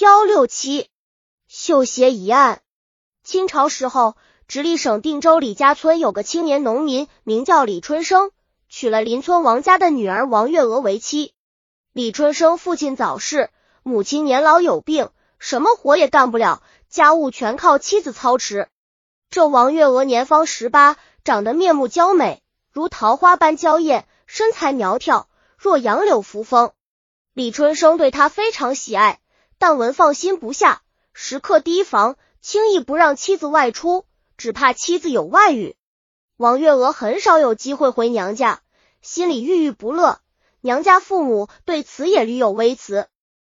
幺六七绣鞋一案。清朝时候，直隶省定州李家村有个青年农民，名叫李春生，娶了邻村王家的女儿王月娥为妻。李春生父亲早逝，母亲年老有病，什么活也干不了，家务全靠妻子操持。这王月娥年方十八，长得面目娇美，如桃花般娇艳，身材苗条，若杨柳扶风。李春生对她非常喜爱。但文放心不下，时刻提防，轻易不让妻子外出，只怕妻子有外遇。王月娥很少有机会回娘家，心里郁郁不乐。娘家父母对此也屡有微词。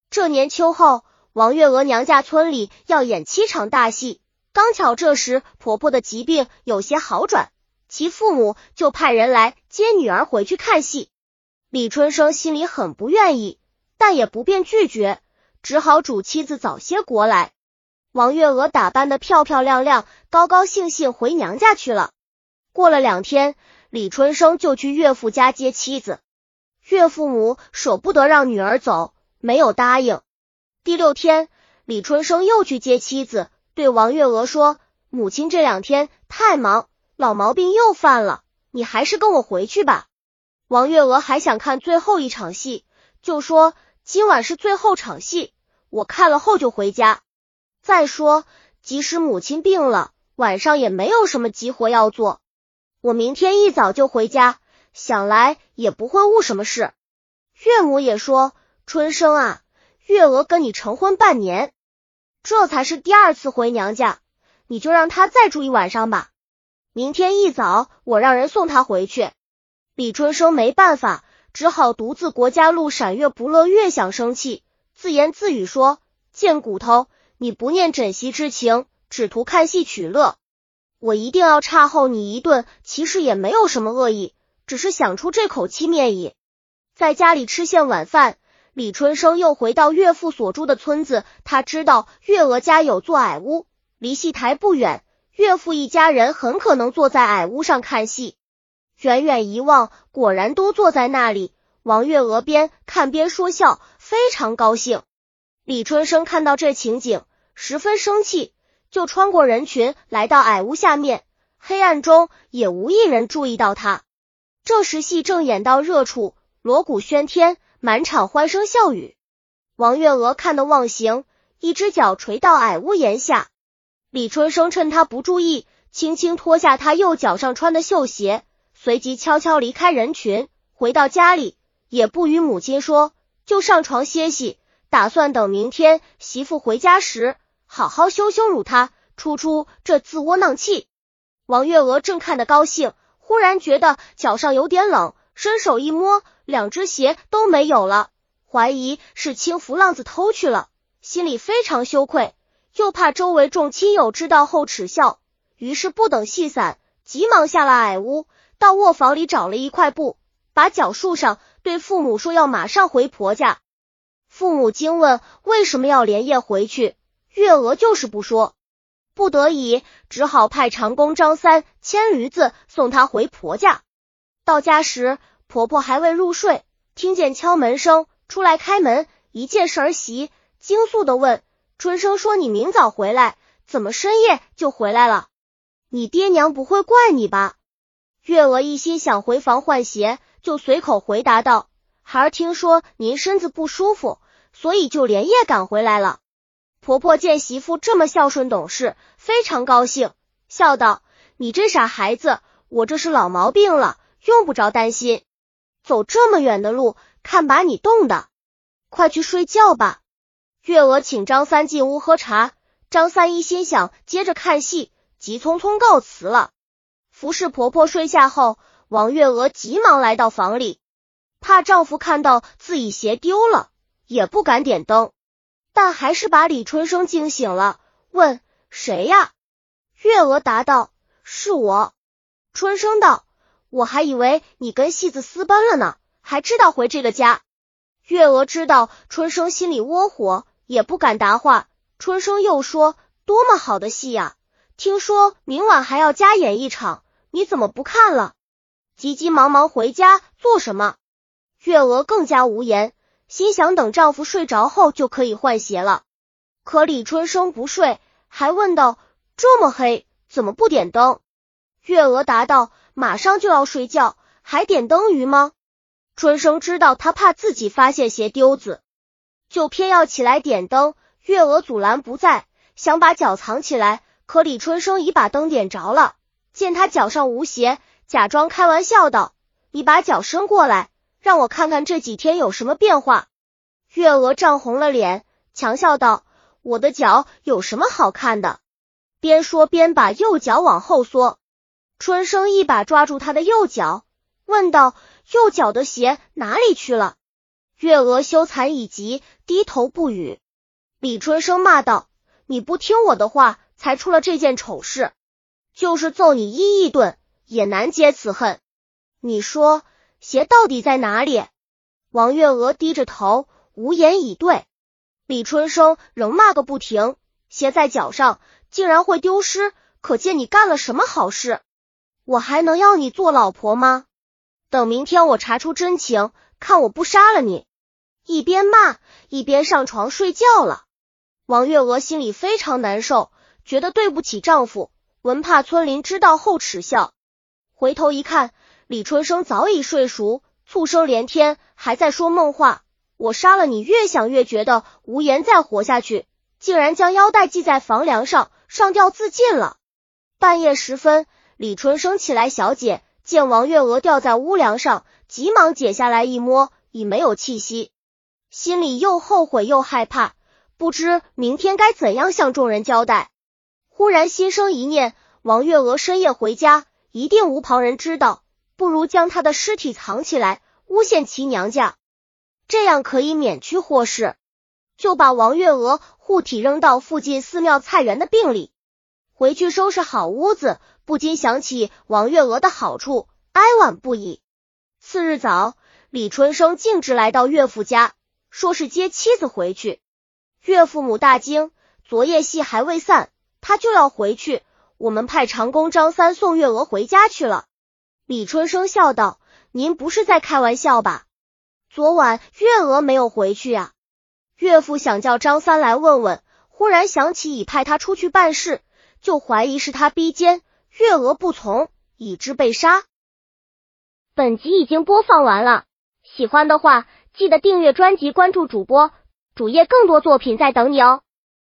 这年秋后，王月娥娘家村里要演七场大戏，刚巧这时婆婆的疾病有些好转，其父母就派人来接女儿回去看戏。李春生心里很不愿意，但也不便拒绝。只好嘱妻子早些过来。王月娥打扮的漂漂亮亮，高高兴兴回娘家去了。过了两天，李春生就去岳父家接妻子。岳父母舍不得让女儿走，没有答应。第六天，李春生又去接妻子，对王月娥说：“母亲这两天太忙，老毛病又犯了，你还是跟我回去吧。”王月娥还想看最后一场戏，就说。今晚是最后场戏，我看了后就回家。再说，即使母亲病了，晚上也没有什么急活要做。我明天一早就回家，想来也不会误什么事。岳母也说：“春生啊，月娥跟你成婚半年，这才是第二次回娘家，你就让她再住一晚上吧。明天一早我让人送她回去。”李春生没办法。只好独自国家路闪月不乐，越想生气，自言自语说：“贱骨头，你不念枕席之情，只图看戏取乐，我一定要差后你一顿。其实也没有什么恶意，只是想出这口气面矣。”在家里吃现晚饭，李春生又回到岳父所住的村子。他知道月娥家有座矮屋，离戏台不远，岳父一家人很可能坐在矮屋上看戏。远远一望，果然都坐在那里。王月娥边看边说笑，非常高兴。李春生看到这情景，十分生气，就穿过人群来到矮屋下面。黑暗中也无一人注意到他。这时戏正演到热处，锣鼓喧天，满场欢声笑语。王月娥看得忘形，一只脚垂到矮屋檐下。李春生趁他不注意，轻轻脱下他右脚上穿的绣鞋。随即悄悄离开人群，回到家里，也不与母亲说，就上床歇息，打算等明天媳妇回家时，好好羞羞辱她，出出这自窝囊气。王月娥正看得高兴，忽然觉得脚上有点冷，伸手一摸，两只鞋都没有了，怀疑是轻浮浪子偷去了，心里非常羞愧，又怕周围众亲友知道后耻笑，于是不等戏散，急忙下了矮屋。到卧房里找了一块布，把脚束上，对父母说要马上回婆家。父母惊问为什么要连夜回去，月娥就是不说，不得已只好派长工张三牵驴子送她回婆家。到家时，婆婆还未入睡，听见敲门声，出来开门，一见是儿媳，惊肃的问：“春生说你明早回来，怎么深夜就回来了？你爹娘不会怪你吧？”月娥一心想回房换鞋，就随口回答道：“孩儿听说您身子不舒服，所以就连夜赶回来了。”婆婆见媳妇这么孝顺懂事，非常高兴，笑道：“你这傻孩子，我这是老毛病了，用不着担心。走这么远的路，看把你冻的，快去睡觉吧。”月娥请张三进屋喝茶，张三一心想接着看戏，急匆匆告辞了。服侍婆婆睡下后，王月娥急忙来到房里，怕丈夫看到自己鞋丢了，也不敢点灯，但还是把李春生惊醒了，问谁呀？月娥答道：“是我。”春生道：“我还以为你跟戏子私奔了呢，还知道回这个家。”月娥知道春生心里窝火，也不敢答话。春生又说：“多么好的戏呀！听说明晚还要加演一场。”你怎么不看了？急急忙忙回家做什么？月娥更加无言，心想等丈夫睡着后就可以换鞋了。可李春生不睡，还问道：“这么黑，怎么不点灯？”月娥答道：“马上就要睡觉，还点灯鱼吗？”春生知道他怕自己发现鞋丢子，就偏要起来点灯。月娥阻拦不在，想把脚藏起来，可李春生已把灯点着了。见他脚上无鞋，假装开玩笑道：“你把脚伸过来，让我看看这几天有什么变化。”月娥涨红了脸，强笑道：“我的脚有什么好看的？”边说边把右脚往后缩。春生一把抓住他的右脚，问道：“右脚的鞋哪里去了？”月娥羞惭已极，低头不语。李春生骂道：“你不听我的话，才出了这件丑事，就是揍你一亿顿，也难解此恨。你说鞋到底在哪里？”王月娥低着头，无言以对。李春生仍骂个不停：“鞋在脚上，竟然会丢失，可见你干了什么好事。”我还能要你做老婆吗？等明天我查出真情，看我不杀了你！一边骂一边上床睡觉了。王月娥心里非常难受，觉得对不起丈夫，闻怕村邻知道后耻笑。回头一看，李春生早已睡熟，醋声连天，还在说梦话。我杀了你，越想越觉得无颜再活下去，竟然将腰带系在房梁上，上吊自尽了。半夜时分。李春生起来，小姐见王月娥吊在屋梁上，急忙解下来一摸，已没有气息，心里又后悔又害怕，不知明天该怎样向众人交代。忽然心生一念，王月娥深夜回家，一定无旁人知道，不如将她的尸体藏起来，诬陷其娘家，这样可以免去祸事。就把王月娥护体扔到附近寺庙菜园的病里，回去收拾好屋子。不禁想起王月娥的好处，哀婉不已。次日早，李春生径直来到岳父家，说是接妻子回去。岳父母大惊，昨夜戏还未散，他就要回去。我们派长工张三送月娥回家去了。李春生笑道：“您不是在开玩笑吧？昨晚月娥没有回去呀？”岳父想叫张三来问问，忽然想起已派他出去办事，就怀疑是他逼奸。月娥不从，以致被杀。本集已经播放完了，喜欢的话记得订阅专辑，关注主播主页，更多作品在等你哦。